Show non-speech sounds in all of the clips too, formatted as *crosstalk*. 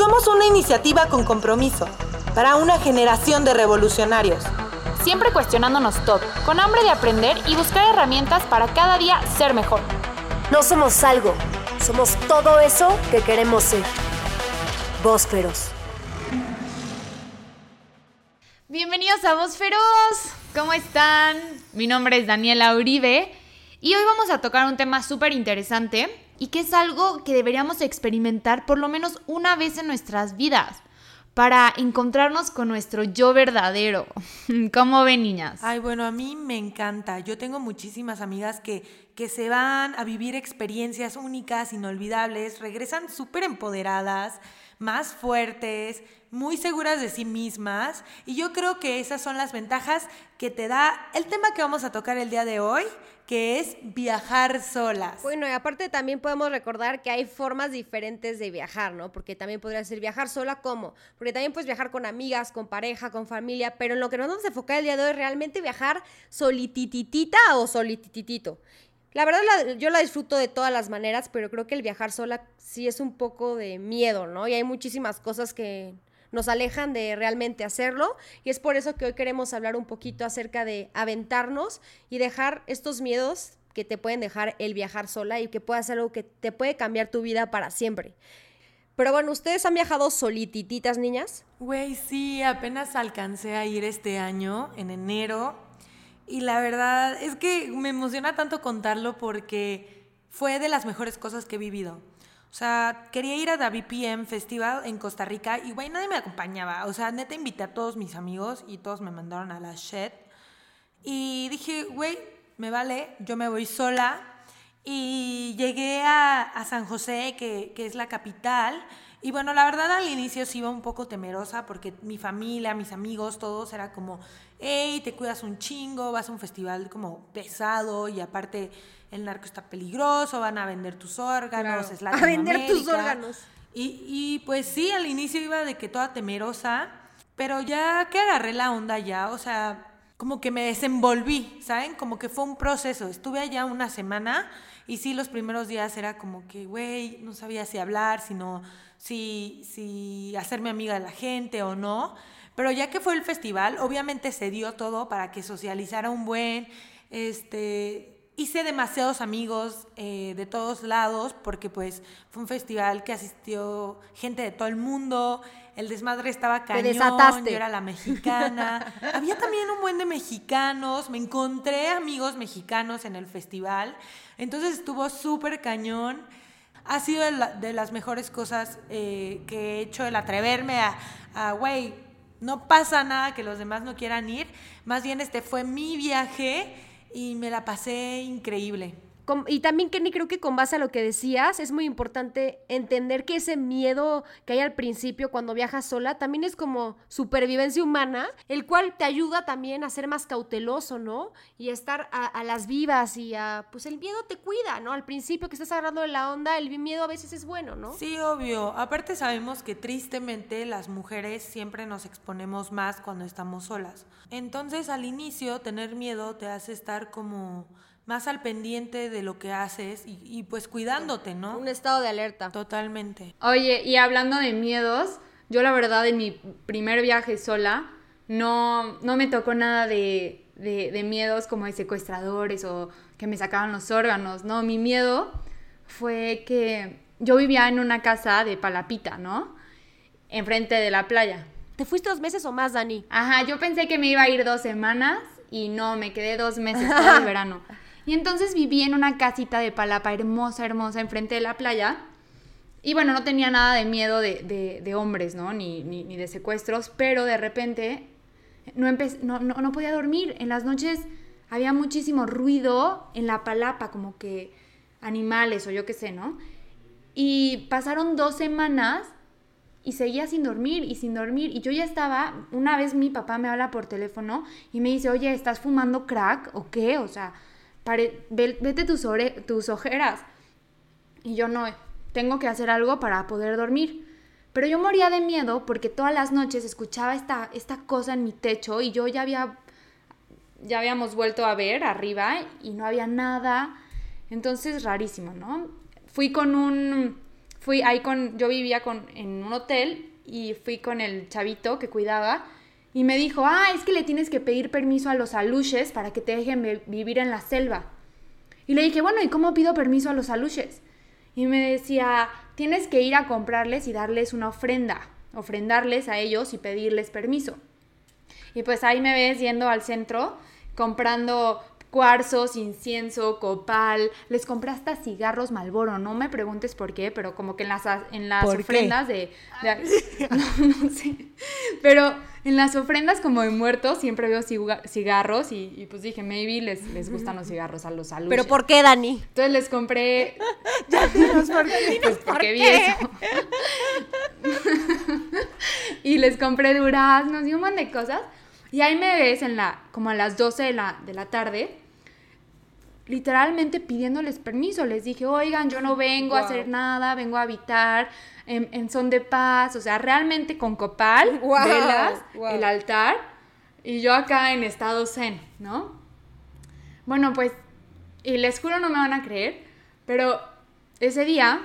Somos una iniciativa con compromiso para una generación de revolucionarios. Siempre cuestionándonos todo, con hambre de aprender y buscar herramientas para cada día ser mejor. No somos algo, somos todo eso que queremos ser. Feroz. Bienvenidos a Voz Feroz. ¿Cómo están? Mi nombre es Daniela Uribe y hoy vamos a tocar un tema súper interesante y que es algo que deberíamos experimentar por lo menos una vez en nuestras vidas para encontrarnos con nuestro yo verdadero. *laughs* ¿Cómo ven, niñas? Ay, bueno, a mí me encanta. Yo tengo muchísimas amigas que, que se van a vivir experiencias únicas, inolvidables, regresan súper empoderadas, más fuertes, muy seguras de sí mismas. Y yo creo que esas son las ventajas que te da el tema que vamos a tocar el día de hoy, que es viajar solas. Bueno, y aparte también podemos recordar que hay formas diferentes de viajar, ¿no? Porque también podría ser viajar sola, ¿cómo? Porque también puedes viajar con amigas, con pareja, con familia, pero en lo que nos vamos a enfocar el día de hoy es realmente viajar solitititita o solitititito. La verdad, yo la disfruto de todas las maneras, pero creo que el viajar sola sí es un poco de miedo, ¿no? Y hay muchísimas cosas que nos alejan de realmente hacerlo. Y es por eso que hoy queremos hablar un poquito acerca de aventarnos y dejar estos miedos que te pueden dejar el viajar sola y que puede ser algo que te puede cambiar tu vida para siempre. Pero bueno, ¿ustedes han viajado solitititas, niñas? Güey, sí, apenas alcancé a ir este año, en enero. Y la verdad es que me emociona tanto contarlo porque fue de las mejores cosas que he vivido. O sea, quería ir a The BPM Festival en Costa Rica y, güey, nadie me acompañaba. O sea, neta invité a todos mis amigos y todos me mandaron a la shed. Y dije, güey, me vale, yo me voy sola. Y llegué a, a San José, que, que, es la capital. Y bueno, la verdad al inicio sí iba un poco temerosa porque mi familia, mis amigos, todos era como, hey, te cuidas un chingo, vas a un festival como pesado y aparte el narco está peligroso, van a vender tus órganos, es A vender tus órganos. Y, y pues sí, al inicio iba de que toda temerosa, pero ya que agarré la onda ya, o sea, como que me desenvolví, ¿saben? Como que fue un proceso. Estuve allá una semana y sí, los primeros días era como que, güey, no sabía si hablar, sino si, si hacerme amiga de la gente o no. Pero ya que fue el festival, obviamente se dio todo para que socializara un buen, este, hice demasiados amigos eh, de todos lados porque pues fue un festival que asistió gente de todo el mundo, el desmadre estaba cañón, yo era la mexicana. *laughs* Había también un buen de mexicanos, me encontré amigos mexicanos en el festival, entonces estuvo súper cañón. Ha sido de, las mejores cosas eh, que he hecho el atreverme a, güey, no pasa nada que los demás no quieran ir, más bien este fue mi viaje y me la pasé increíble. Y también, Kenny, creo que con base a lo que decías, es muy importante entender que ese miedo que hay al principio cuando viajas sola también es como supervivencia humana, el cual te ayuda también a ser más cauteloso, ¿no? Y a estar a, las vivas y a, pues el miedo te cuida, ¿no? Al principio que estás agarrando de la onda, el miedo a veces es bueno, ¿no? Sí, obvio. Aparte sabemos que tristemente las mujeres siempre nos exponemos más cuando estamos solas. Entonces al inicio tener miedo te hace estar como más al pendiente de lo que haces y, pues cuidándote, ¿no? Un estado de alerta. Totalmente. Oye, y hablando de miedos, yo la verdad en mi primer viaje sola no, no me tocó nada de, de, miedos como de secuestradores o que me sacaban los órganos, no, mi miedo fue que yo vivía en una casa de palapita, ¿no? Enfrente de la playa. ¿Te fuiste dos meses o más, Dani? Ajá, yo pensé que me iba a ir dos semanas y no, me quedé dos meses *laughs* todo el verano. Y entonces viví en una casita de palapa hermosa, hermosa, enfrente de la playa. Y bueno, no tenía nada de miedo de, hombres, ¿no? Ni, ni, de secuestros, pero de repente no, no, no, no, podía dormir. En las noches había muchísimo ruido en la palapa, como que animales o yo qué sé, ¿no? Y pasaron dos semanas y seguía sin dormir y sin dormir. Y yo ya estaba, una vez mi papá me habla por teléfono y me dice, oye, ¿estás fumando crack o qué? O sea, vete tus, tus ojeras. Y yo no, tengo que hacer algo para poder dormir. Pero yo moría de miedo porque todas las noches escuchaba esta, esta cosa en mi techo y yo ya había, ya habíamos vuelto a ver arriba y no había nada. Entonces, rarísimo, ¿no? Fui con un fui ahí con, yo vivía con, en un hotel y fui con el chavito que cuidaba y me dijo, ah, es que le tienes que pedir permiso a los aluches para que te dejen vi- vivir en la selva. Y le dije, bueno, ¿y cómo pido permiso a los aluches? Y me decía, tienes que ir a comprarles y darles una ofrenda, ofrendarles a ellos y pedirles permiso. Y pues ahí me ves yendo al centro comprando cuarzos, incienso, copal. Les compré hasta cigarros Malboro. No me preguntes por qué, pero como que en las, en las ¿Por ofrendas de... de- *laughs* no, no sé. Pero en las ofrendas como de muertos siempre veo ciga- cigarros y, y pues dije, maybe les, les gustan los cigarros a los aluches. ¿Pero por qué, Dani? Entonces les compré... *laughs* Dinos por qué. *laughs* Pues porque vi eso. y les compré duraznos y un montón de cosas. Y ahí me ves en la, como a las 12 de la, de la tarde, literalmente pidiéndoles permiso. Les dije, oigan, yo no vengo a hacer nada, vengo a habitar en, en son de paz. O sea, realmente con copal, *laughs* Wow, velas, wow. el altar. Y yo acá en estado zen, ¿no? Bueno, pues, y les juro no me van a creer, pero ese día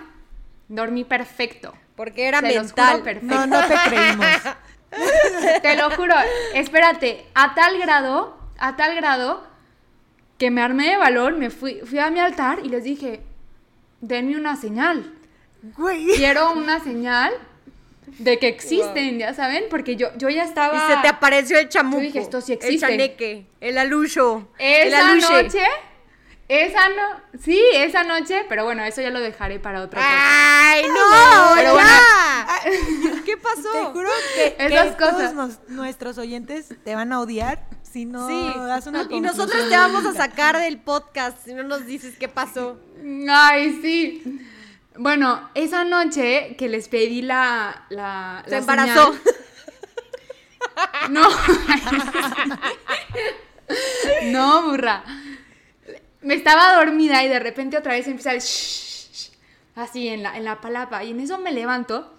dormí perfecto. Porque era Se los mental. juro perfecto. No, no te creímos. *laughs* *laughs* Te lo juro, espérate, a tal grado, a tal grado, que me armé de valor, me fui, fui a mi altar y les dije, denme una señal. Güey. Quiero una señal de que existen, ya saben, porque yo, yo ya estaba... Y se te apareció el chamuco. Yo dije, esto sí El existe. chaneque, el alucho. el Esa aluche. noche, esa no, sí, esa noche, pero bueno, eso ya lo dejaré para otra cosa. ¡Ay, no! Pero ya! ¿Qué pasó? Te juro que, *laughs* Esas que todos cosas. nos- nuestros oyentes te van a odiar si no sí. das una y nosotros conclusión te vamos a sacar del podcast si no nos dices qué pasó. Ay, sí. Bueno, esa noche que les pedí la. la Se la embarazó. señal- *laughs* No. *laughs* no, burra. Me estaba dormida y de repente otra vez empieza el shh, shh, así en la, en la palapa. Y en eso me levanto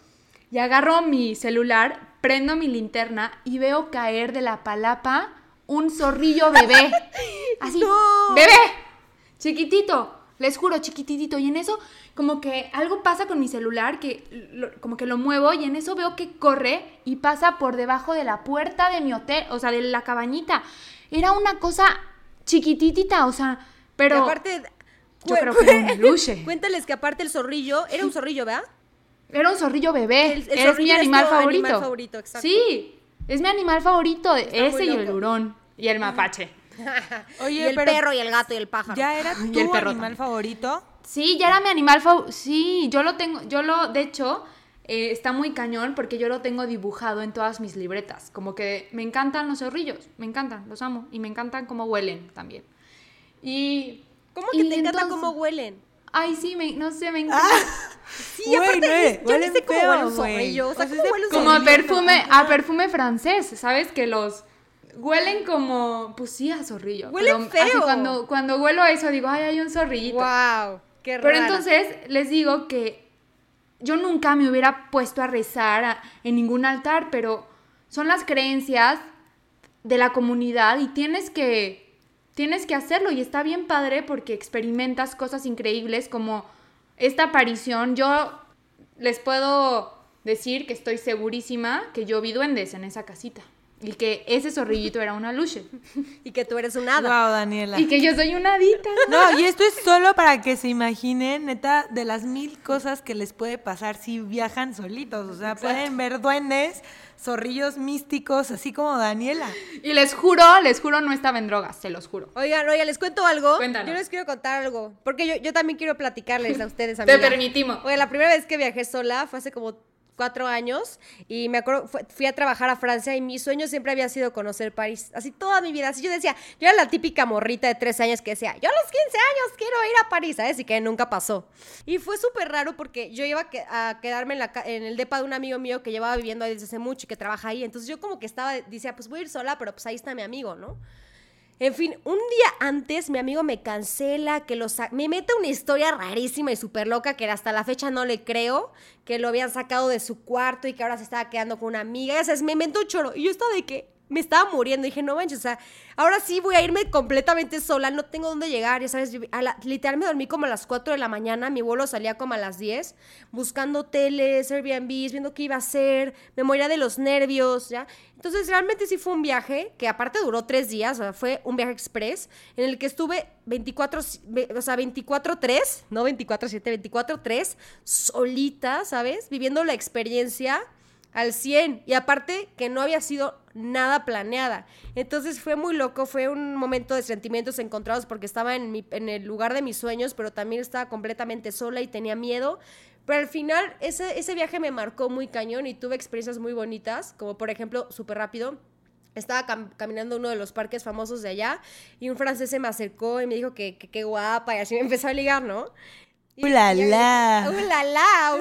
y agarro mi celular, prendo mi linterna y veo caer de la palapa un zorrillo bebé. *laughs* Así, No. bebé, chiquitito, les juro, chiquititito. Y en eso, como que algo pasa con mi celular, que lo- como que lo muevo y en eso veo que corre y pasa por debajo de la puerta de mi hotel, o sea, de la cabañita. Era una cosa chiquititita, o sea, pero Y aparte, yo cu- creo que era un peluche. *laughs* Cuéntales que aparte el zorrillo, era un zorrillo, ¿verdad? Era un zorrillo bebé. El- el es zorrillo mi animal tu favorito. animal favorito, exacto. Sí, es mi animal favorito. Está ese y el hurón. Y el mapache. *laughs* Oye, y el pero perro y el gato y el pájaro. ¿Ya era Y el tu perro animal también. favorito? Sí, ya era mi animal favorito. Sí, yo lo tengo, yo lo, de hecho, eh, está muy cañón porque yo lo tengo dibujado en todas mis libretas. Como que me encantan los zorrillos, me encantan, los amo. Y me encantan cómo huelen también. Y... ¿Cómo que y te encanta entonces- cómo huelen? Ay, sí, me, no sé, me encanta. Sí, Güey, aparte, no, yo huelen sé cómo huele un zorrillo. O sea, O sea, ¿cómo es de- huele un Como a perfume, a perfume francés, ¿sabes? Que los huelen como, pues sí, a zorrillo. Huelen pero así feo. cuando, cuando huelo a eso digo, ay, hay un zorrillito. Wow, qué Pero rara. entonces les digo que yo nunca me hubiera puesto a rezar a- en ningún altar, pero son las creencias de la comunidad y tienes que tienes que hacerlo y está bien padre porque experimentas cosas increíbles como esta aparición. Yo les puedo decir que estoy segurísima que yo vi duendes en esa casita y que ese zorrillito era una luche Y que tú eres un hada. Wow, Daniela. y que yo soy una hadita. No, y esto es solo para que se imaginen, neta, de las mil cosas que les puede pasar si viajan solitos. O sea, pueden ver duendes, zorrillos místicos, así como Daniela. Y les juro, les juro no estaba en drogas, se los juro. Oigan, oigan, les cuento algo. Cuéntanos. Yo les quiero contar algo. Porque yo, yo también quiero platicarles a ustedes, Te amigas. permitimos. Oye, la primera vez que viajé sola fue hace como cuatro años y me acuerdo, fui a trabajar a Francia y mi sueño siempre había sido conocer París. Así toda mi vida. Así yo decía, yo era la típica morrita de tres años que decía, yo a los 15 años quiero ir a París, ¿sabes? Y que nunca pasó. Y fue súper raro porque yo iba a, que- a quedarme en, la, en el depa de un amigo mío que llevaba viviendo ahí desde hace mucho y que trabaja ahí. Entonces yo como que estaba, decía, pues voy a ir sola, pero pues ahí está mi amigo, ¿no? En fin, un día antes mi amigo me cancela, que lo me mete una historia rarísima y súper loca que hasta la fecha no le creo, que lo habían sacado de su cuarto y que ahora se estaba quedando con una amiga. Ya sabes, me inventó un choro. Y yo estaba de que, me estaba muriendo. Dije, no manches, o sea, ahora sí voy a irme completamente sola, no tengo dónde llegar, ya sabes, a la, literal me dormí como a las 4 de la mañana, mi vuelo salía como a las 10, buscando hoteles, Airbnbs, viendo qué iba a hacer, me moría de los nervios, ¿ya? Entonces realmente sí fue un viaje que aparte duró tres días, o sea, fue un viaje express en el que estuve 24, o sea, 24-3, no 24-7, 24-3, solita, ¿sabes? Viviendo la experiencia al 100 y aparte que no había sido nada planeada. Entonces fue muy loco, fue un momento de sentimientos encontrados porque estaba en, mi, en el lugar de mis sueños, pero también estaba completamente sola y tenía miedo. Pero al final ese, ese viaje me marcó muy cañón y tuve experiencias muy bonitas, como por ejemplo, súper rápido, estaba caminando uno de los parques famosos de allá y un francés se me acercó y me dijo que qué guapa y así me empezó a ligar, ¿no? ¡Ulala! ¡Ulala!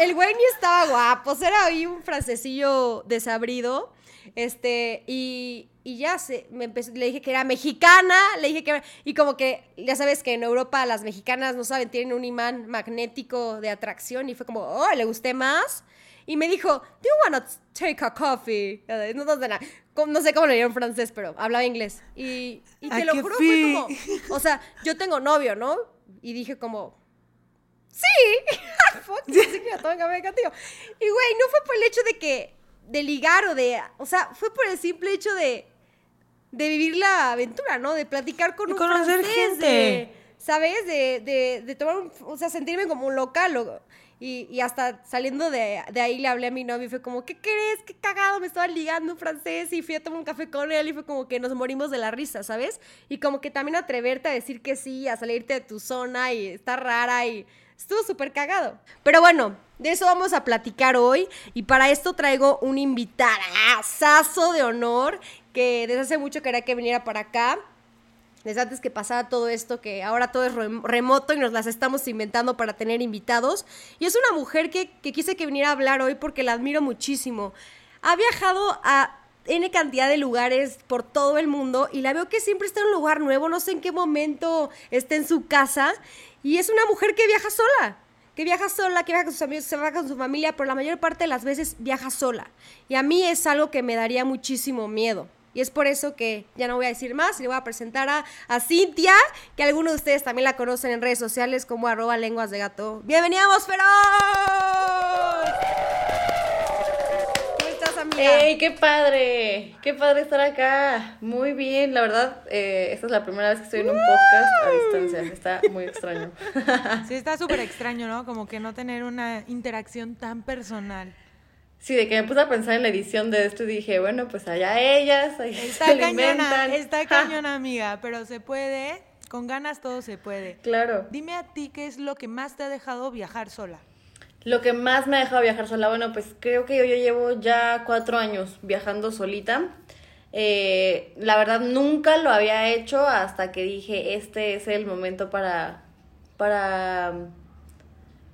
El güey ni estaba guapo, era ahí un francesillo desabrido. Este, y, y ya se, me empezó, le dije que era mexicana, le dije que y como que, ya sabes que en Europa las mexicanas, no saben, tienen un imán magnético de atracción, y fue como, oh, le gusté más. Y me dijo, do you wanna take a coffee? No, no, no, no sé cómo le dijeron en francés, pero hablaba inglés. Y, y te lo juro, fue como, o sea, yo tengo novio, ¿no? Y dije como, sí, *laughs* fuck, sí que Y güey, no fue por el hecho de que, de ligar o de, o sea, fue por el simple hecho de, de vivir la aventura, ¿no? De platicar con un conocer gente. ¿sabes? De, de, de tomar un, o sea, sentirme como un local. y, y, hasta saliendo de, de, ahí le hablé a mi novio y fue como, ¿qué querés? Qué cagado, me estaba ligando un francés y fui a tomar un café con él y fue como que nos morimos de la risa, ¿sabes? Y como que también atreverte a decir que sí, a salirte de tu zona y estar rara y Estuvo súper cagado. Pero bueno, de eso vamos a platicar hoy. Y para esto traigo un invitadazo de honor que desde hace mucho quería que viniera para acá. Desde antes que pasara todo esto, que ahora todo es remoto y nos las estamos inventando para tener invitados. Y es una mujer que, que quise que viniera a hablar hoy porque la admiro muchísimo. Ha viajado a N cantidad de lugares por todo el mundo y la veo que siempre está en un lugar nuevo, no sé en qué momento está en su casa y es una mujer que viaja sola, que viaja sola, que viaja con sus amigos, se va con su familia, pero la mayor parte de las veces viaja sola. Y a mí es algo que me daría muchísimo miedo. Y es por eso que ya no voy a decir más le voy a presentar a, a Cintia, que algunos de ustedes también la conocen en redes sociales como arroba lenguas de gato. ¡Bienvenida, Feroz! ¡Ey, qué padre! ¡Qué padre estar acá! Muy bien, la verdad, eh, esta es la primera vez que estoy en un podcast a distancia. Está muy extraño. Sí, está súper extraño, ¿no? Como que no tener una interacción tan personal. Sí, de que me puse a pensar en la edición de esto y dije, bueno, pues allá ellas, ahí está se cañona, Está *laughs* cañona, amiga, pero se puede, con ganas todo se puede. Claro. Dime a ti qué es lo que más te ha dejado viajar sola. Lo que más me ha dejado viajar sola, bueno, pues creo que yo, llevo ya cuatro años viajando solita. Eh, la verdad nunca lo había hecho hasta que dije, este es el momento para, para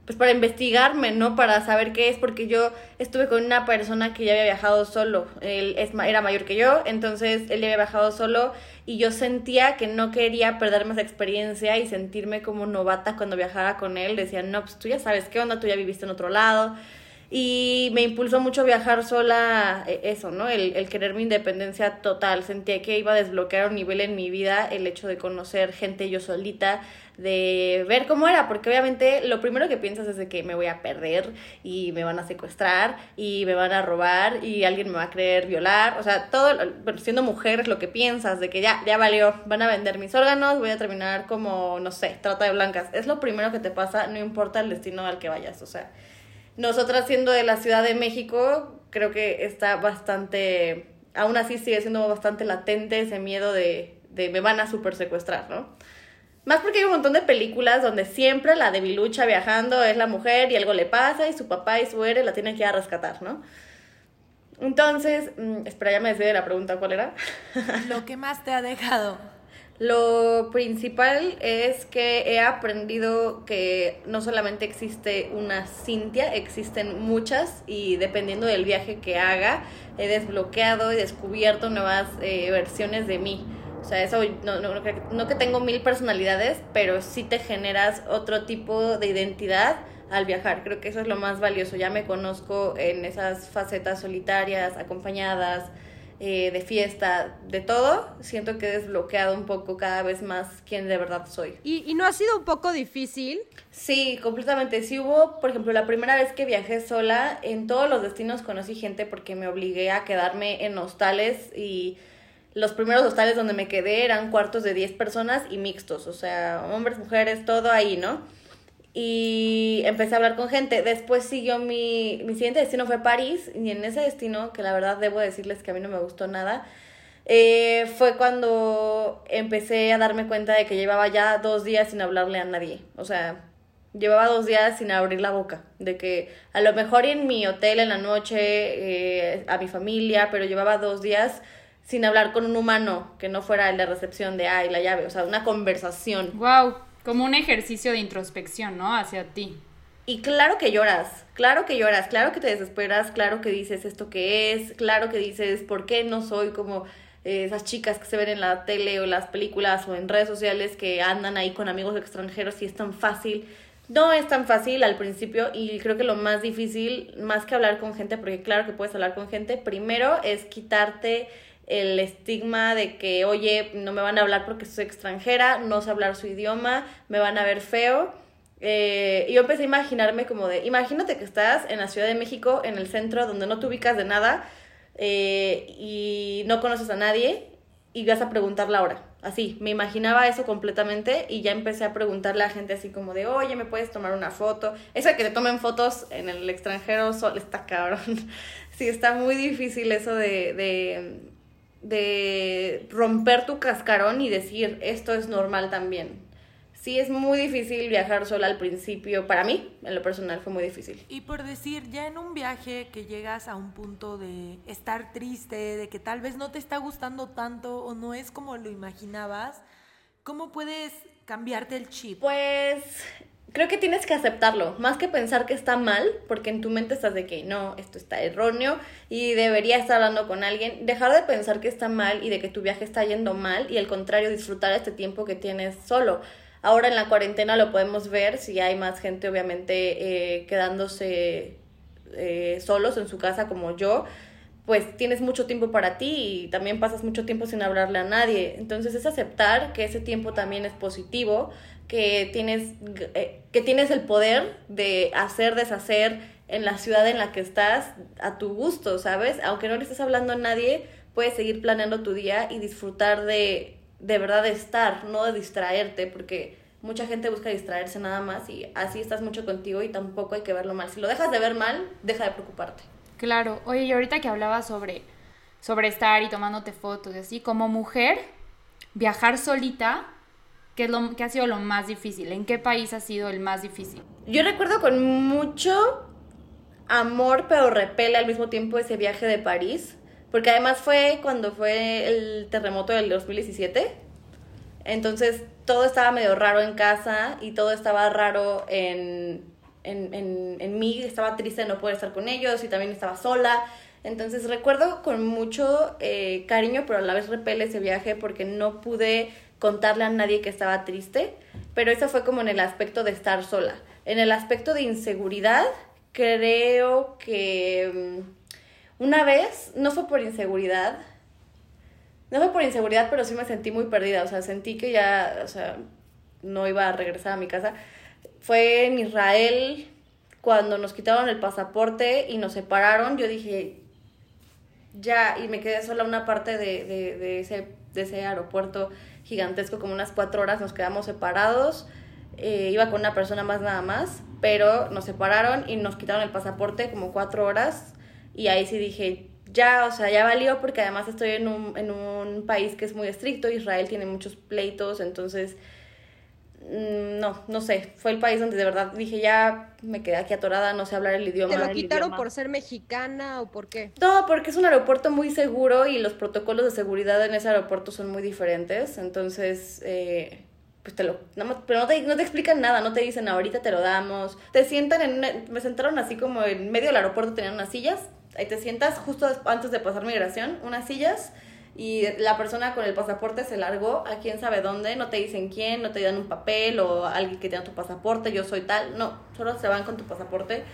pues para investigarme, ¿no? Para saber qué es, porque yo estuve con una persona que ya había viajado solo, él es, era mayor que yo, entonces él ya había viajado solo y yo sentía que no quería perderme esa experiencia y sentirme como novata cuando viajara con él, decía, no, pues tú ya sabes qué onda, tú ya viviste en otro lado. Y me impulsó mucho viajar sola, eh, eso, ¿no? El, el querer mi independencia total. Sentía que iba a desbloquear un nivel en mi vida el hecho de conocer gente yo solita, de ver cómo era, porque obviamente lo primero que piensas es de que me voy a perder y me van a secuestrar y me van a robar y alguien me va a creer violar, o sea, todo, siendo mujer es lo que piensas, de que ya, ya valió, van a vender mis órganos, voy a terminar como, no sé, trata de blancas, es lo primero que te pasa, no importa el destino al que vayas, o sea, nosotras siendo de la Ciudad de México, creo que está bastante, aún así sigue siendo bastante latente ese miedo de, de me van a super secuestrar, ¿no? Más porque hay un montón de películas donde siempre la debilucha viajando es la mujer y algo le pasa y su papá y su héroe la tienen que ir a rescatar, ¿no? Entonces, mm, espera, ya me decidí la pregunta, ¿cuál era? *laughs* Lo que más te ha dejado. Lo principal es que he aprendido que no solamente existe una Cintia, existen muchas y dependiendo del viaje que haga, he desbloqueado y descubierto nuevas eh, versiones de mí. O sea, eso no, no, no que tengo mil personalidades, pero sí te generas otro tipo de identidad al viajar. Creo que eso es lo más valioso. Ya me conozco en esas facetas solitarias, acompañadas, eh, de fiesta, de todo, siento que he desbloqueado un poco cada vez más quién de verdad soy. ¿Y, y no ha sido un poco difícil? Sí, completamente. Sí hubo, por ejemplo, la primera vez que viajé sola, en todos los destinos conocí gente porque me obligué a quedarme en hostales y los primeros hostales donde me quedé eran cuartos de 10 personas y mixtos, o sea, hombres, mujeres, todo ahí, ¿no? y empecé a hablar con gente. Después siguió mi, mi siguiente destino fue París y en ese destino, que la verdad debo decirles que a mí no me gustó nada, eh, fue cuando empecé a darme cuenta de que llevaba ya dos días sin hablarle a nadie. O sea, llevaba dos días sin abrir la boca. De que a lo mejor en mi hotel en la noche, eh, a mi familia, pero llevaba dos días sin hablar con un humano que no fuera de recepción de, ay, la llave. O sea, una conversación. Wow. Como un ejercicio de introspección, ¿no? Hacia ti. Y claro que lloras, claro que lloras, claro que te desesperas, claro que dices esto que es, claro que dices por qué no soy como eh, esas chicas que se ven en la tele o en las películas o en redes sociales que andan ahí con amigos extranjeros y es tan fácil. No es tan fácil al principio y creo que lo más difícil, más que hablar con gente, porque claro que puedes hablar con gente, primero es quitarte el estigma de que, oye, no me van a hablar porque soy extranjera, no sé hablar su idioma, me van a ver feo. Eh, y yo empecé a imaginarme como de, imagínate que estás en la Ciudad de México, en el centro, donde no te ubicas de nada eh, y no conoces a nadie y vas a preguntar la hora. Así, me imaginaba eso completamente y ya empecé a preguntarle a gente así como de, oye, ¿me puedes tomar una foto? Eso de que te tomen fotos en el extranjero solo está cabrón. *laughs* sí, está muy difícil eso de de romper tu cascarón y decir esto es normal también. Sí, es muy difícil viajar sola al principio. Para mí, en lo personal, fue muy difícil. Y por decir, ya en un viaje que llegas a un punto de estar triste, de que tal vez no te está gustando tanto o no es como lo imaginabas, ¿cómo puedes cambiarte el chip? Pues creo que tienes que aceptarlo, más que pensar que está mal, porque en tu mente estás de que no, esto está erróneo y debería estar hablando con alguien, dejar de pensar que está mal y de que tu viaje está yendo mal y al contrario disfrutar este tiempo que tienes solo. Ahora en la cuarentena lo podemos ver, si hay más gente obviamente eh, quedándose eh, solos en su casa como yo, pues tienes mucho tiempo para ti y también pasas mucho tiempo sin hablarle a nadie. Entonces es aceptar que ese tiempo también es positivo, que tienes, eh, que tienes el poder de hacer, deshacer en la ciudad en la que estás a tu gusto, ¿sabes? Aunque no le estés hablando a nadie, puedes seguir planeando tu día y disfrutar de, de verdad de estar, no de distraerte, porque mucha gente busca distraerse nada más y así estás mucho contigo y tampoco hay que verlo mal. Si lo dejas de ver mal, deja de preocuparte. Claro, oye, y ahorita que hablabas sobre, sobre estar y tomándote fotos y así, como mujer, viajar solita ¿Qué, es lo, ¿Qué ha sido lo más difícil? ¿En qué país ha sido el más difícil? Yo recuerdo con mucho amor, pero repele al mismo tiempo ese viaje de París, porque además fue cuando fue el terremoto del 2017. Entonces todo estaba medio raro en casa y todo estaba raro en, en, en, en mí. Estaba triste de no poder estar con ellos y también estaba sola. Entonces recuerdo con mucho eh, cariño, pero a la vez repele ese viaje porque no pude contarle a nadie que estaba triste, pero eso fue como en el aspecto de estar sola. En el aspecto de inseguridad, creo que mm, una vez, no fue por inseguridad, no fue por inseguridad, pero sí me sentí muy perdida, o sea, sentí que ya, o sea, no iba a regresar a mi casa. Fue en Israel cuando nos quitaron el pasaporte y nos separaron, yo dije, ya, y me quedé sola una parte de, de, de ese, de ese aeropuerto gigantesco, como unas cuatro horas, nos quedamos separados. Eh, iba con una persona más nada más, pero nos separaron y nos quitaron el pasaporte como cuatro horas. Y ahí sí dije, ya, o sea, ya valió porque además estoy en un, en un país que es muy estricto, Israel tiene muchos pleitos, entonces no, no sé, fue el país donde de verdad dije ya me quedé aquí atorada, no sé hablar el idioma. ¿Te lo quitaron por ser mexicana o por qué? No, porque es un aeropuerto muy seguro y los protocolos de seguridad en ese aeropuerto son muy diferentes, entonces, eh, pues te lo, no, pero no te, no te explican nada, no te dicen ahorita te lo damos, te sientan en, me sentaron así como en medio del aeropuerto tenían unas sillas, ahí te sientas justo antes de pasar migración, unas sillas y la persona con el pasaporte se largó a quién sabe dónde, no te dicen quién, no te dan un papel o alguien que tenga tu pasaporte, yo soy tal, no, solo se van con tu pasaporte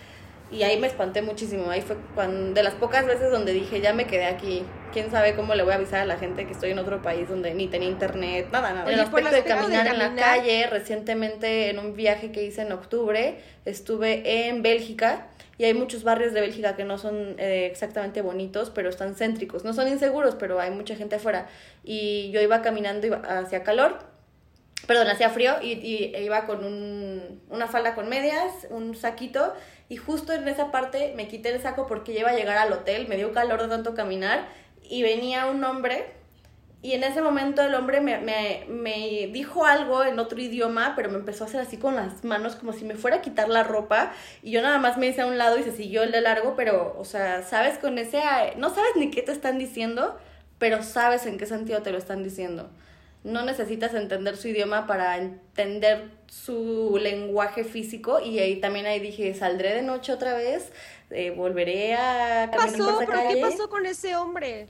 y ahí me espanté muchísimo. Ahí fue cuando, de las pocas veces donde dije, ya me quedé aquí. Quién sabe cómo le voy a avisar a la gente que estoy en otro país donde ni tenía internet, nada, nada. Oye, el aspecto de pegas de caminar en la caminar. calle, recientemente en un viaje que hice en octubre, estuve en Bélgica. Y hay muchos barrios de Bélgica que no son eh, exactamente bonitos, pero están céntricos. No son inseguros, pero hay mucha gente afuera. Y yo iba caminando hacia calor, perdón, hacía frío y, y iba con un, una falda con medias, un saquito y justo en esa parte me quité el saco porque ya iba a llegar al hotel, me dio calor de tanto caminar y venía un hombre y en ese momento el hombre me, me, me dijo algo en otro idioma, pero me empezó a hacer así con las manos como si me fuera a quitar la ropa y yo nada más me hice a un lado y se siguió el de largo, pero, o sea, sabes con ese, no sabes ni qué te están diciendo, pero sabes en qué sentido te lo están diciendo. No necesitas entender su idioma para entender su lenguaje físico y ahí también ahí dije, saldré de noche otra vez, eh, volveré a ¿Qué pasó? por esa ¿Pero qué calle". pasó con ese hombre?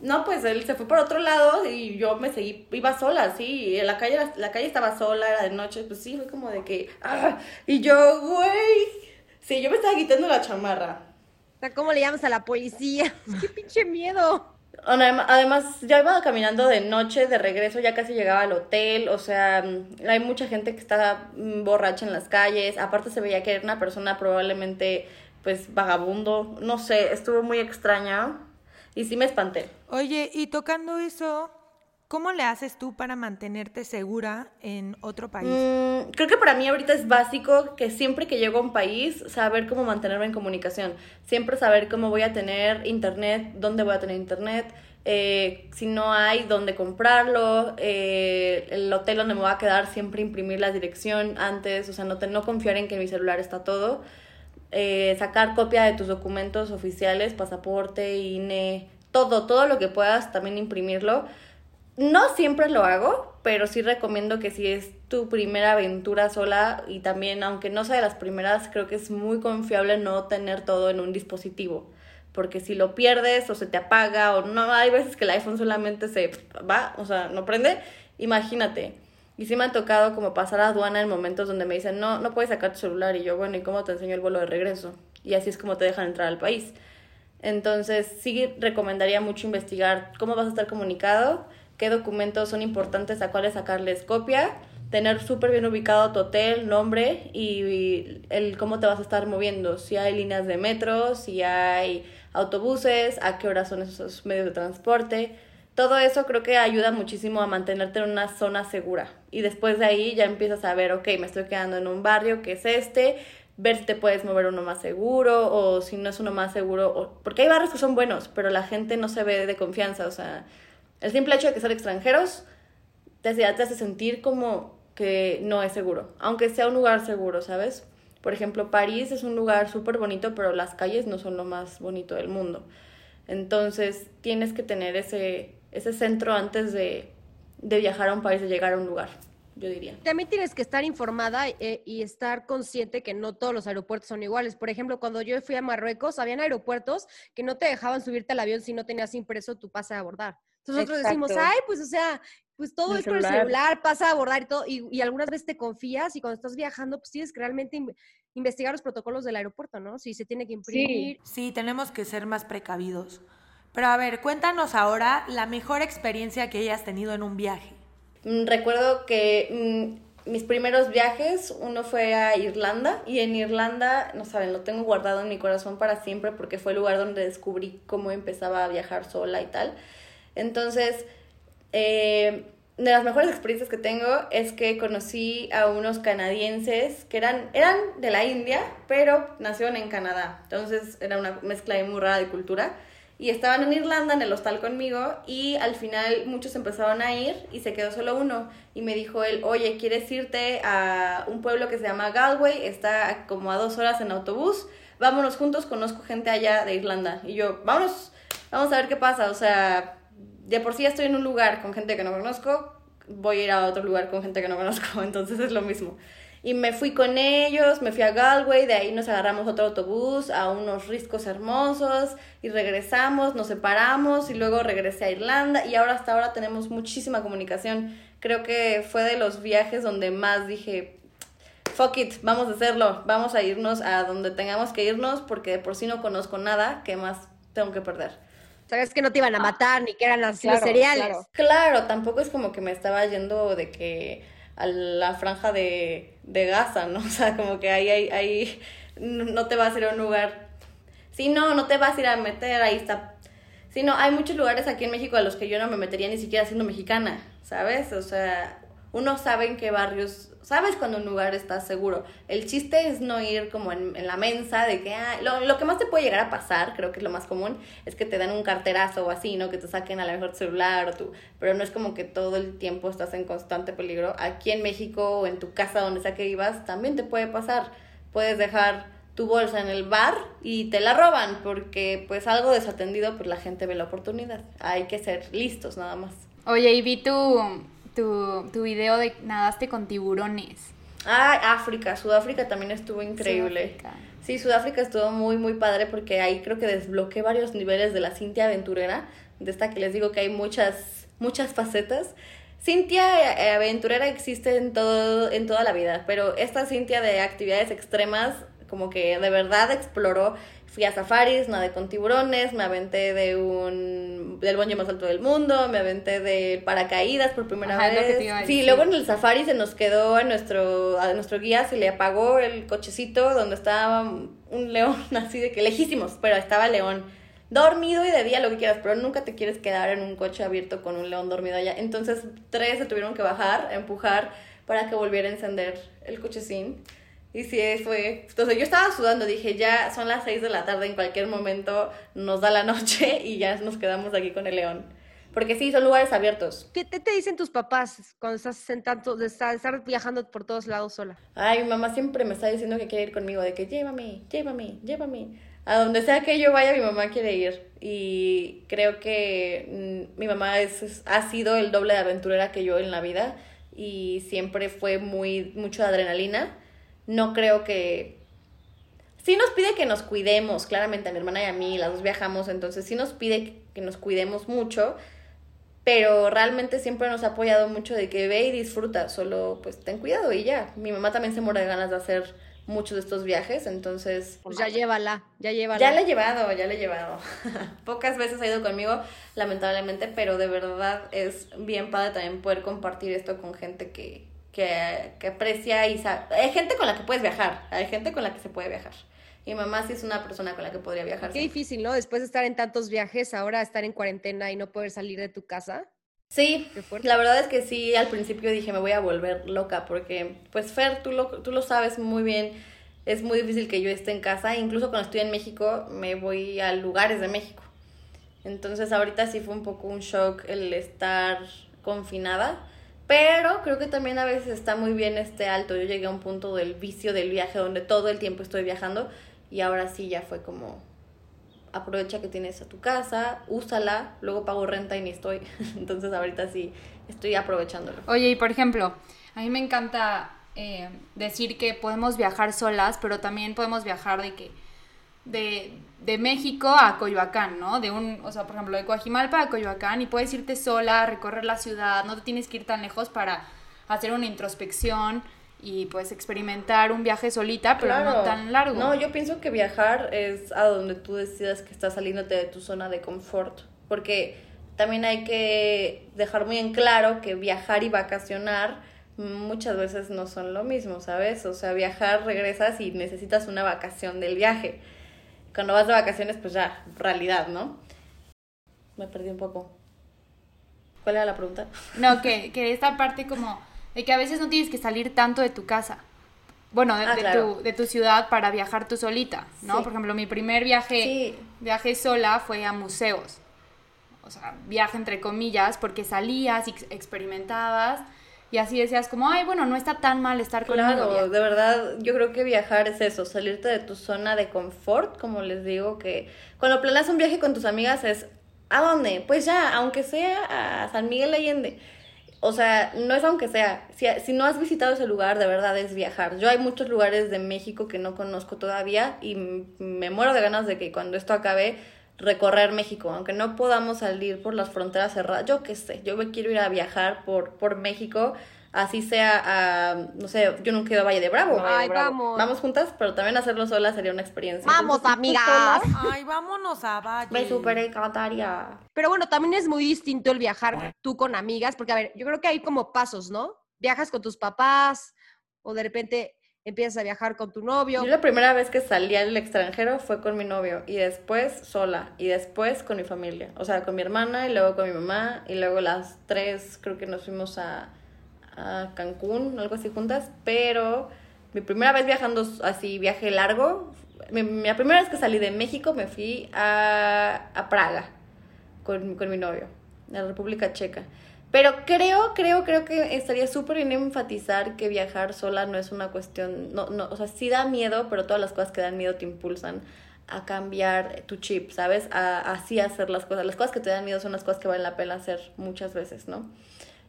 No, pues él se fue por otro lado y yo me seguí, iba sola, sí, y la calle, la calle estaba sola, era de noche, pues sí, fue como de que, ah, y yo, güey, sí, yo me estaba quitando la chamarra. ¿cómo le llamas a la policía? *laughs* ¡Qué pinche miedo! Adem- Además, ya iba caminando de noche, de regreso, ya casi llegaba al hotel, o sea, mm, hay mucha gente que está mm, borracha en las calles, aparte se veía que era una persona probablemente, pues, vagabundo, no sé, estuvo muy extraña y sí me espanté. Oye, y tocando eso, ¿cómo le haces tú para mantenerte segura en otro país? Mm, creo que para mí ahorita es básico que siempre que llego a un país, saber cómo mantenerme en comunicación. Siempre saber cómo voy a tener internet, dónde voy a tener internet, eh, si no hay, dónde comprarlo, eh, el hotel donde me voy a quedar, siempre imprimir la dirección antes, o sea, no, te- no confiar en que en mi celular está todo. Eh, sacar copia de tus documentos oficiales, pasaporte, INE, todo, todo lo que puedas, también imprimirlo. No siempre lo hago, pero sí recomiendo que si es tu primera aventura sola y también, aunque no sea de las primeras, creo que es muy confiable no tener todo en un dispositivo. Porque si lo pierdes o se te apaga o no, hay veces que el iPhone solamente se va, o sea, no prende, imagínate. Y sí me ha tocado como pasar a aduana en momentos donde me dicen, no, no puedes sacar tu celular. Y yo, bueno, ¿y cómo te enseño el vuelo de regreso? Y así es como te dejan entrar al país. Entonces, sí recomendaría mucho investigar cómo vas a estar comunicado, qué documentos son importantes a cuáles sacarles copia, tener súper bien ubicado tu hotel, nombre y el cómo te vas a estar moviendo, si hay líneas de metro, si hay autobuses, a qué horas son esos medios de transporte. Todo eso creo que ayuda muchísimo a mantenerte en una zona segura. Y después de ahí ya empiezas a ver, ok, me estoy quedando en un barrio que es este, ver si te puedes mover uno más seguro o si no es uno más seguro. o- porque hay barrios que son buenos, pero la gente no se ve de confianza. O sea, el simple hecho de que son extranjeros te hace, te hace sentir como que no es seguro, aunque sea un lugar seguro, ¿sabes? Por ejemplo, París es un lugar súper bonito, pero las calles no son lo más bonito del mundo. Entonces, tienes que tener ese, ese centro antes de, de viajar a un país, de llegar a un lugar, yo diría. También tienes que estar informada eh, y estar consciente que no todos los aeropuertos son iguales. Por ejemplo, cuando yo fui a Marruecos, habían aeropuertos que no te dejaban subirte al avión si no tenías impreso tu pase de abordar. Entonces nosotros decimos, Exacto. ay, pues o sea, pues todo El es por el celular. celular, pasa a abordar y todo. Y, y algunas veces te confías y cuando estás viajando, pues tienes que realmente in- investigar los protocolos del aeropuerto, ¿no? Si se tiene que imprimir. Sí, tenemos que ser más precavidos. Pero a ver, cuéntanos ahora la mejor experiencia que hayas tenido en un viaje. Mm, Recuerdo que mm, mis primeros viajes, uno fue a Irlanda y en Irlanda, no saben, lo tengo guardado en mi corazón para siempre porque fue el lugar donde descubrí cómo empezaba a viajar sola y tal. Entonces, eh, de las mejores experiencias que tengo es que conocí a unos canadienses que eran, eran de la India, pero nacieron en Canadá. Entonces era una mezcla muy rara de cultura. Y estaban en Irlanda, en el hostal conmigo, y al final muchos empezaron a ir y se quedó solo uno. Y me dijo él, oye, ¿quieres irte a un pueblo que se llama Galway? Está como a dos horas en autobús. Vámonos juntos, conozco gente allá de Irlanda. Y yo, vámonos, vamos a ver qué pasa. O sea, de por sí estoy en un lugar con gente que no conozco, voy a ir a otro lugar con gente que no conozco, *laughs* entonces es lo mismo. Y me fui con ellos, me fui a Galway, de ahí nos agarramos otro autobús a unos riscos hermosos y regresamos, nos separamos y luego regresé a Irlanda y ahora hasta ahora tenemos muchísima comunicación. Creo que fue de los viajes donde más dije, fuck it, vamos a hacerlo, vamos a irnos a donde tengamos que irnos porque de por sí no conozco nada, ¿qué más tengo que perder? Sabes que no te iban a matar ni que eran así Claro, los cereales. claro. Claro, tampoco es como que me estaba yendo de que a la franja de, de Gaza, ¿no? *laughs* O sea, como que ahí, ahí, ahí no te vas a ir a un lugar. Sí, no, no te vas a ir a meter, ahí está. Sí, no, hay muchos lugares aquí en México a los que yo no me metería ni siquiera siendo mexicana, ¿sabes? O sea, uno sabe en qué barrios, sabes cuando un lugar está seguro. El chiste es no ir como en, en la mensa de que, ah, lo, lo que más te puede llegar a pasar, creo que es lo más común, es que te dan un carterazo o así, ¿no? Que te saquen a lo mejor tu celular o tu, pero no es como que todo el tiempo estás en constante peligro. Aquí en México o en tu casa, donde sea que vivas, también te puede pasar. Puedes dejar tu bolsa en el bar y te la roban porque pues algo desatendido pues la gente ve la oportunidad. Hay que ser listos nada más. Oye, y vi tu, tu, tu video de nadaste con tiburones. Ah, África, Sudáfrica también estuvo increíble. Sudáfrica. Sí, Sudáfrica estuvo muy, muy padre porque ahí creo que desbloqueé varios niveles de la Cintia aventurera, de esta que les digo que hay muchas, muchas facetas. Cintia eh, aventurera existe en, todo, en toda la vida, pero esta Cintia de actividades extremas como que de verdad exploró. Fui a safaris, nadé con tiburones, me aventé de un del bungee más alto del mundo, me aventé de paracaídas por primera Ajá, vez. sí, decir. luego en el safari se nos quedó a nuestro a nuestro guía se le apagó el cochecito donde estaba un león *laughs* así de que lejísimos, pero estaba el león dormido y de día lo que quieras, pero nunca te quieres quedar en un coche abierto con un león dormido allá. Entonces, tres se tuvieron que bajar, empujar para que volviera a encender el cochecín. Y sí, fue. Entonces yo estaba sudando, dije, ya son las 6 de la tarde, en cualquier momento nos da la noche *laughs* y ya nos quedamos aquí con el león. Porque sí, son lugares abiertos. ¿Qué te, te dicen tus papás cuando estás en tanto, de estar, estar viajando por todos lados sola? Ay, mi mamá siempre me está diciendo que quiere ir conmigo, de que llévame, llévame, llévame. A donde sea que yo vaya, mi mamá quiere ir. Y creo que mm, mi mamá es, es- ha sido el doble de aventurera que yo en la vida. Y siempre fue muy, mucho de adrenalina. No creo que... Sí nos pide que nos cuidemos, claramente a mi hermana y a mí, las dos viajamos, entonces sí nos pide que nos cuidemos mucho, pero realmente siempre nos ha apoyado mucho de que ve y disfruta, solo pues ten cuidado y ya. Mi mamá también se muere de ganas de hacer muchos de estos viajes, entonces Pues ya llévala, ya llévala. ya le he llevado, ya le he llevado. *laughs* Pocas veces ha ido conmigo, lamentablemente, pero de verdad es bien padre también poder compartir esto con gente que, que, que aprecia y sabe. Hay gente con la que puedes viajar, hay gente con la que se puede viajar. Y mamá sí es una persona con la que podría viajar. Qué difícil, ¿no? Después de estar en tantos viajes, ahora estar en cuarentena y no poder salir de tu casa. Sí, la verdad es que sí, al principio dije me voy a volver loca porque, pues Fer, tú lo, tú lo sabes muy bien, es muy difícil que yo esté en casa, incluso cuando estoy en México me voy a lugares de México. Entonces ahorita sí fue un poco un shock el estar confinada, pero creo que también a veces está muy bien este alto. Yo llegué a un punto del vicio del viaje donde todo el tiempo estoy viajando y ahora sí ya fue como aprovecha que tienes a tu casa, úsala, luego pago renta y ni estoy. *laughs* Entonces ahorita sí estoy aprovechándolo. Oye, y por ejemplo, a mí me encanta eh, decir que podemos viajar solas, pero también podemos viajar de que de, de México a Coyoacán, ¿no? De un, o sea, por ejemplo, de Coajimalpa a Coyoacán y puedes irte sola, recorrer la ciudad, no te tienes que ir tan lejos para hacer una introspección y pues experimentar un viaje solita, pero no tan largo. No, yo pienso que viajar es a donde tú decidas que estás saliéndote de tu zona de confort, porque también hay que dejar muy en claro que viajar y vacacionar muchas veces no son lo mismo, ¿sabes? O sea, viajar, regresas y necesitas una vacación del viaje. Cuando vas de vacaciones, pues ya, realidad, ¿no? Me perdí un poco. ¿Cuál era la pregunta? *laughs* No, que, que esta parte como de que a veces no tienes que salir tanto de tu casa. Bueno, de, Ah, de claro. tu, de tu ciudad para viajar tú solita, ¿no? Sí. Por ejemplo, mi primer viaje, Sí. viaje sola fue a museos. O sea, viaje entre comillas, porque salías y ex- experimentabas y así decías como, ay, bueno, no está tan mal estar conmigo. Claro, ya". de verdad, yo creo que viajar es eso, salirte de tu zona de confort, como les digo, que cuando planeas un viaje con tus amigas es, ¿a dónde? Pues ya, aunque sea a San Miguel de Allende. O sea, no es aunque sea, si, si no has visitado ese lugar, de verdad es viajar. Yo hay muchos lugares de México que no conozco todavía y me muero de ganas de que cuando esto acabe, recorrer México, aunque no podamos salir por las fronteras cerradas, yo qué sé, yo me quiero ir a viajar por, por México así sea a, no sé, yo nunca he ido a Valle de Bravo. Ay, Valle de Bravo. vamos. Vamos juntas, pero también hacerlo sola sería una experiencia. Vamos, Entonces, amigas. Ay, vámonos a Valle. Me super encantaría. Pero bueno, también es muy distinto el viajar tú con amigas, porque a ver, yo creo que hay como pasos, ¿no? Viajas con tus papás o de repente empiezas a viajar con tu novio. Yo la primera vez que salí al extranjero fue con mi novio y después sola y después con mi familia. O sea, con mi hermana y luego con mi mamá y luego las tres creo que nos fuimos a, a Cancún, algo así juntas. Pero mi primera vez viajando así, viaje largo, mi, la primera vez que salí de México me fui a, a Praga con, con mi novio, a la República Checa. Pero creo, creo, creo que estaría súper bien enfatizar que viajar sola no es una cuestión, no, no, o sea, sí da miedo, pero todas las cosas que dan miedo te impulsan a cambiar tu chip, ¿sabes? A así hacer las cosas. Las cosas que te dan miedo son las cosas que valen la pena hacer muchas veces, ¿no?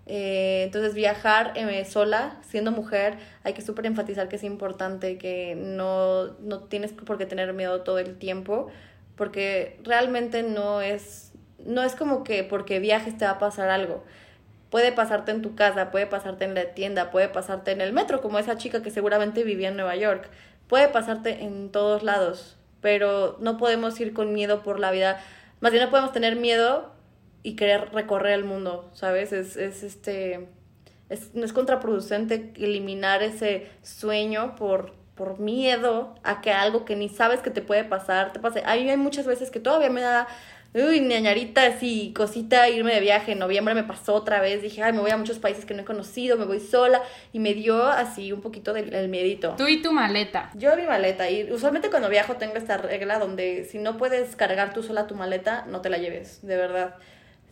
Eh, entonces viajar eh, sola, siendo mujer, hay que súper enfatizar que es importante, que no, no tienes por qué tener miedo todo el tiempo, porque realmente no es, no es como que porque viajes te va a pasar algo. Puede pasarte en tu casa, puede pasarte en la tienda, puede pasarte en el metro, como esa chica que seguramente vivía en Nueva York. Puede pasarte en todos lados, pero no podemos ir con miedo por la vida. Más bien no podemos tener miedo y querer recorrer el mundo, ¿sabes? Es, es este. Es, no es contraproducente eliminar ese sueño por, por miedo a que algo que ni sabes que te puede pasar, te pase. A mí hay muchas veces que todavía me da, uy, ñañarita, así, cosita, irme de viaje. En noviembre me pasó otra vez, dije, ay, me voy a muchos países que no he conocido, me voy sola, y me dio así un poquito del, del miedito. Tú y tu maleta. Yo mi maleta y usualmente cuando viajo tengo esta regla donde si no puedes cargar tú sola tu maleta, no te la lleves, de verdad.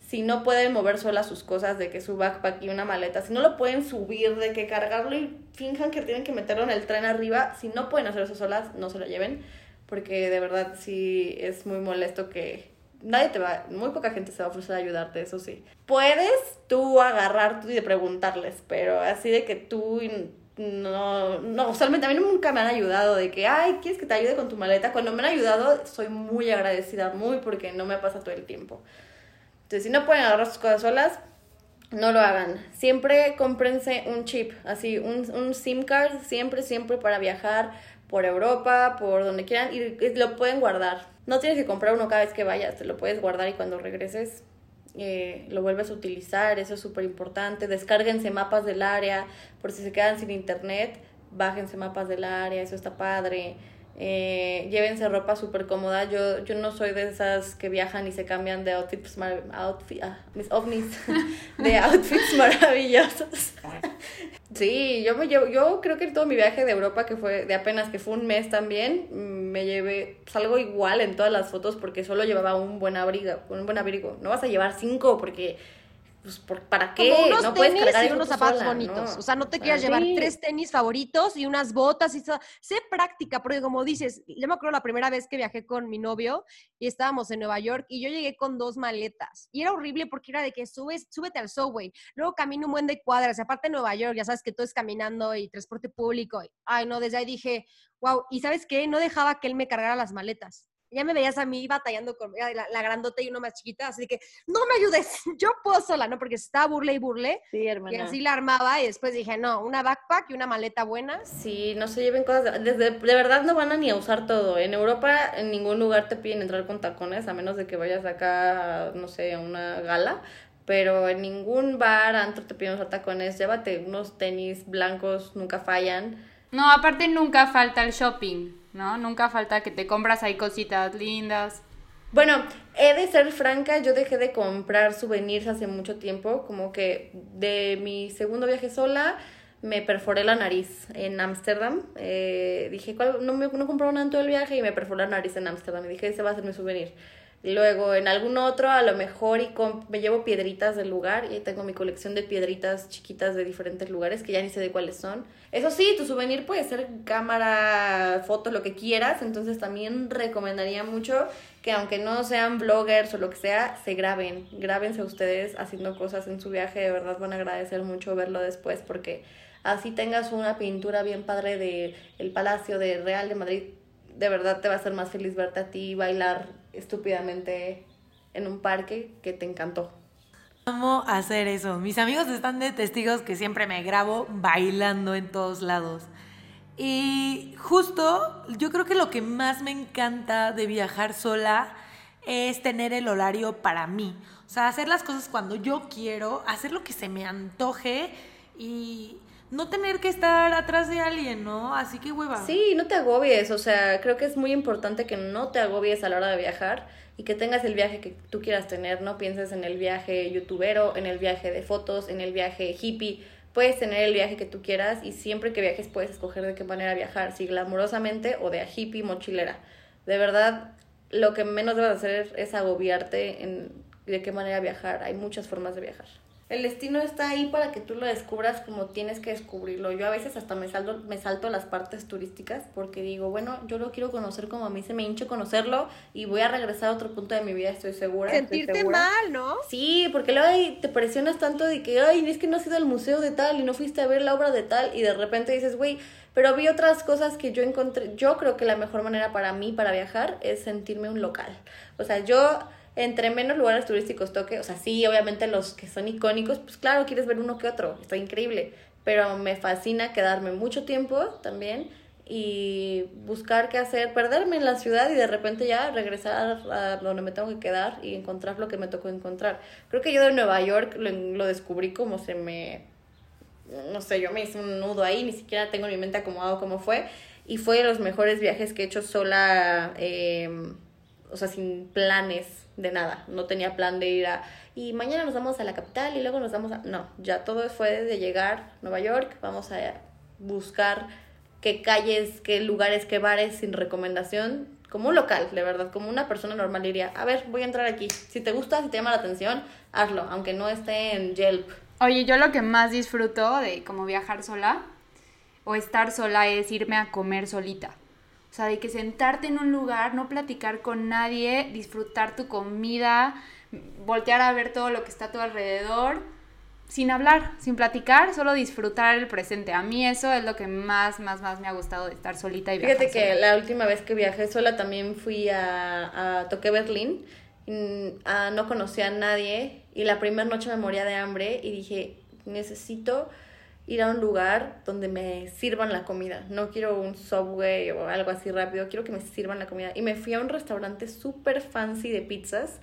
Si no pueden mover sola sus cosas, de que su backpack y una maleta, si no lo pueden subir, de que cargarlo y finjan que tienen que meterlo en el tren arriba, si no pueden hacer eso solas, no se lo lleven, porque de verdad sí es muy molesto que nadie te va, muy poca gente se va a ofrecer a ayudarte, eso sí. Puedes tú agarrar y preguntarles, pero así de que tú no, no, usualmente a mí nunca me han ayudado de que, ay, ¿quieres que te ayude con tu maleta? Cuando me han ayudado, soy muy agradecida, muy porque no me pasa todo el tiempo. Entonces, si no pueden agarrar sus cosas solas, no lo hagan. Siempre cómprense un chip, así, un, un SIM card, siempre, siempre para viajar por Europa, por donde quieran, y, lo pueden guardar. No tienes que comprar uno cada vez que vayas, te lo puedes guardar y cuando regreses eh, lo vuelves a utilizar, eso es súper importante. Descárguense mapas del área, por si se quedan sin internet, bájense mapas del área, eso está padre. Eh, llévense ropa súper cómoda. Yo, yo no soy de esas que viajan y se cambian de outfits, outfit, ah, mis ovnis, *laughs* de outfits maravillosos. Sí, yo me llevo, yo creo que todo mi viaje de Europa que fue de apenas que fue un mes también, mm, me llevé, salgo igual en todas las fotos porque solo llevaba un buen abrigo, un buen abrigo. No vas a llevar cinco porque pues por, ¿para qué? Como unos no puedes tenis cargar y unos zapatos sola, bonitos. ¿no? O sea, no te quieras llevar sí. tres tenis favoritos y unas botas y todo. Sé práctica, porque como dices, yo me acuerdo la primera vez que viajé con mi novio y estábamos en Nueva York y yo llegué con dos maletas. Y era horrible porque era de que subes, súbete al subway, luego camino un buen de cuadras, y aparte en Nueva York, ya sabes que todo es caminando y transporte público. y- ay, no, desde ahí dije, wow, y ¿sabes qué? No dejaba que él me cargara las maletas. Ya me veías a mí batallando con la, la grandota y uno más chiquita, así que no me ayudes, *laughs* yo puedo sola, ¿no? Porque estaba burle y burle. Sí, Y hermana. así la armaba y después dije, no, una backpack y una maleta buena. Sí, no se lleven cosas. de- Desde, de verdad no van a ni a usar todo. En Europa, en ningún lugar te piden entrar con tacones, a menos de que vayas acá, no sé, a una gala. Pero en ningún bar, antro te piden usar tacones. Llévate unos tenis blancos, nunca fallan. No, aparte nunca falta el shopping, ¿no? Nunca falta que te compras ahí cositas lindas. Bueno, he de ser franca, yo dejé de comprar souvenirs hace mucho tiempo, como que de mi segundo viaje sola me perforé la nariz en Ámsterdam. Eh, dije, ¿cuál? No, me, no nada en todo el viaje y me perforé la nariz en Ámsterdam. Y dije, ese va a ser mi souvenir. Luego en algún otro, a lo mejor, y me llevo piedritas del lugar y tengo mi colección de piedritas chiquitas de diferentes lugares que ya ni sé de cuáles son. Eso sí, tu souvenir puede ser cámara, foto, lo que quieras. Entonces también recomendaría mucho que aunque no sean bloggers o lo que sea, se graben. Grábense ustedes haciendo cosas en su viaje. De verdad van a agradecer mucho verlo después porque así tengas una pintura bien padre de el Palacio de Real de Madrid. De verdad te va a hacer más feliz verte a ti bailar estúpidamente en un parque que te encantó. Amo hacer eso. Mis amigos están de testigos que siempre me grabo bailando en todos lados. Y justo yo creo que lo que más me encanta de viajar sola es tener el horario para mí. O sea, hacer las cosas cuando yo quiero, hacer lo que se me antoje y no tener que estar atrás de alguien, ¿no? Así que hueva. Sí, no te agobies, o sea, creo que es muy importante que no te agobies a la hora de viajar y que tengas el viaje que tú quieras tener, no pienses en el viaje youtubero, en el viaje de fotos, en el viaje hippie, puedes tener el viaje que tú quieras y siempre que viajes puedes escoger de qué manera viajar, si glamurosamente o de a hippie mochilera. De verdad, lo que menos debes hacer es agobiarte en de qué manera viajar, hay muchas formas de viajar. El destino está ahí para que tú lo descubras como tienes que descubrirlo. Yo a veces hasta me salto, me salto las partes turísticas porque digo, bueno, yo lo quiero conocer como a mí se me hincha conocerlo y voy a regresar a otro punto de mi vida, estoy segura. estoy Sentirte segura. mal, ¿no? Sí, porque luego ahí te presionas tanto de que, ay, es que no has ido al museo de tal y no fuiste a ver la obra de tal y de repente dices, güey, pero vi otras cosas que yo encontré. Yo creo que la mejor manera para mí, para viajar, es sentirme un local. O sea, yo entre menos lugares turísticos toque, o sea, sí, obviamente los que son icónicos, pues claro, quieres ver uno que otro, está increíble, pero me fascina quedarme mucho tiempo también y buscar qué hacer, perderme en la ciudad y de repente ya regresar a donde me tengo que quedar y encontrar lo que me tocó encontrar. Creo que yo de Nueva York lo, descubrí como se me, no sé, yo me hice un nudo ahí, ni siquiera tengo en mi mente acomodado cómo fue y fue de los mejores viajes que he hecho sola, eh, o sea, sin planes de nada. No tenía plan de ir a. Y mañana nos vamos a la capital y luego nos vamos a. No, ya todo fue desde llegar a Nueva York. Vamos a buscar qué calles, qué lugares, qué bares sin recomendación. Como un local, de verdad. Como una persona normal diría: A ver, voy a entrar aquí. Si te gusta, si te llama la atención, hazlo. Aunque no esté en Yelp. Oye, yo lo que más disfruto de como viajar sola o estar sola es irme a comer solita. O sea, de que sentarte en un lugar, no platicar con nadie, disfrutar tu comida, voltear a ver todo lo que está a tu alrededor, sin hablar, sin platicar, solo disfrutar el presente. A mí eso es lo que más, más, más me ha gustado de estar solita y viajar Fíjate que sola. la última vez que viajé sola también fui a, a toqué Berlín. y, ah, no conocía a nadie y la primera noche me moría de hambre y dije, necesito ir a un lugar donde me sirvan la comida. No quiero un subway o algo así rápido, quiero que me sirvan la comida. Y me fui a un restaurante súper fancy de pizzas.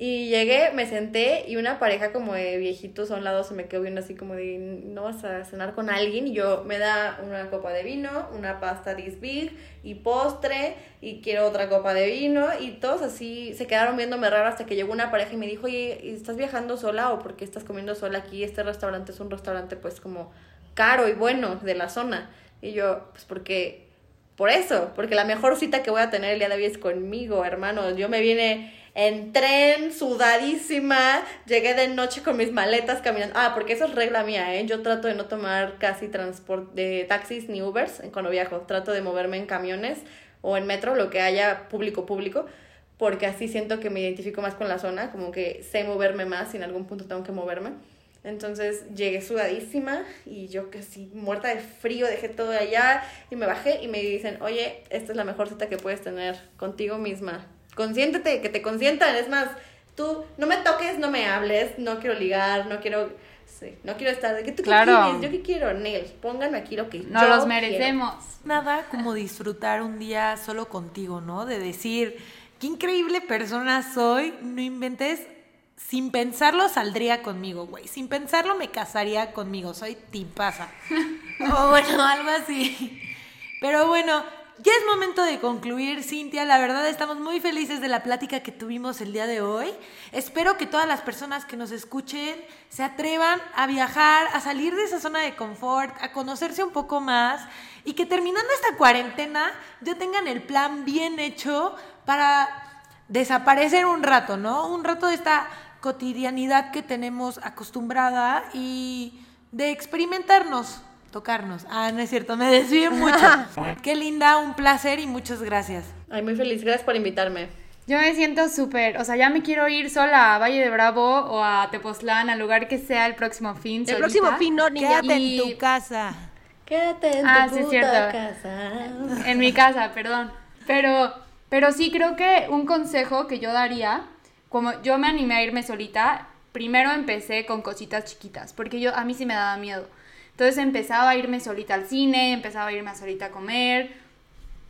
Y llegué, me senté y una pareja como de viejitos a un lado se me quedó viendo así como de, ¿no vas a cenar con alguien? Y yo, me da una copa de vino, una pasta this big y postre y quiero otra copa de vino y todos así se quedaron viéndome raro hasta que llegó una pareja y me dijo, oye, ¿y ¿estás viajando sola o por qué estás comiendo sola aquí? Este restaurante es un restaurante pues como caro y bueno de la zona. Y yo, pues porque, por eso, porque la mejor cita que voy a tener el día de hoy es conmigo, hermano. Yo me vine en tren, sudadísima, llegué de noche con mis maletas caminando. Ah, porque eso es regla mía, ¿eh? Yo trato de no tomar casi transporte de taxis ni Ubers cuando viajo. Trato de moverme en camiones o en metro, lo que haya público público, porque así siento que me identifico más con la zona, como que sé moverme más y en algún punto tengo que moverme. Entonces llegué sudadísima y yo casi muerta de frío, dejé todo allá y me bajé y me dicen, oye, esta es la mejor cita que puedes tener contigo misma. Consiéntete, que te consientan. Es más, tú no me toques, no me hables, no quiero ligar, no quiero, sí, no quiero estar de que tú Claro. qué quieres, yo qué quiero, Neil, pónganme aquí lo que Nos yo los quiero". merecemos. Nada como disfrutar un día solo contigo, ¿no? De decir, qué increíble persona soy, no inventes. Sin pensarlo saldría conmigo, güey. Sin pensarlo me casaría conmigo. Soy tipaza. *laughs* o bueno, algo así. Pero bueno, ya es momento de concluir, Cintia. La verdad estamos muy felices de la plática que tuvimos el día de hoy. Espero que todas las personas que nos escuchen se atrevan a viajar, a salir de esa zona de confort, a conocerse un poco más y que terminando esta cuarentena ya tengan el plan bien hecho para desaparecer un rato, ¿no? Un rato de esta cotidianidad que tenemos acostumbrada y de experimentarnos, tocarnos. Ah, no es cierto, me desvío *laughs* mucho. Qué linda, un placer y muchas gracias. Ay, muy feliz, gracias por invitarme. Yo me siento súper, o sea, ya me quiero ir sola a Valle de Bravo o a Tepoztlán, al lugar que sea el próximo fin. El solita. próximo fin, no, niña. Quédate Y- en tu casa. Quédate en Ah, tu sí, es puta cierto. casa. En mi casa, perdón. Pero, pero sí creo que un consejo que yo daría, como yo me animé a irme solita, primero empecé con cositas chiquitas, porque yo a mí sí me daba miedo. Entonces empezaba a irme solita al cine, empezaba a irme solita a comer,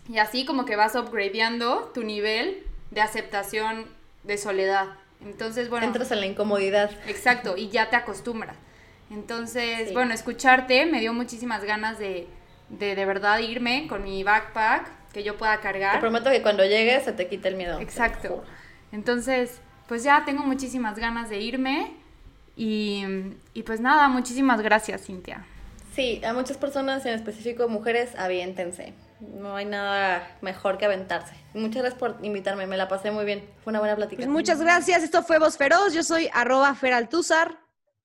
y así como que vas upgradeando tu nivel de aceptación de soledad. Entonces, bueno. Entras en la incomodidad. Exacto, y ya te acostumbras. Entonces, bueno, escucharte me dio muchísimas ganas de, de de verdad irme con mi backpack que yo pueda cargar. Te prometo que cuando llegues se te quite el miedo. Exacto. Entonces, pues ya tengo muchísimas ganas de irme y, y pues nada, muchísimas gracias, Cintia. Sí, a muchas personas, en específico mujeres, aviéntense. No hay nada mejor que aventarse. Muchas gracias por invitarme, me la pasé muy bien. Fue una buena plática. Pues muchas gracias, esto fue Voz Feroz, yo soy arroba feraltuzar.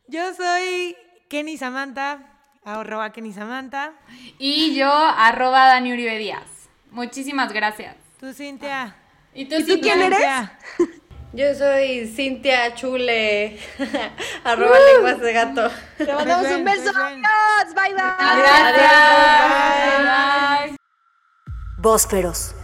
Yo soy Kenny Samantha, arroba Kenny Samantha. Y yo, arroba Dani Uribe Díaz. Muchísimas gracias. Tú, Cintia. ¿Y tú, ¿Y tú Cintia? quién eres? Yo soy Cintia Chule, *laughs* arroba lenguas de gato. Te mandamos un beso, adiós, bye bye. Gracias. Adiós. Bye.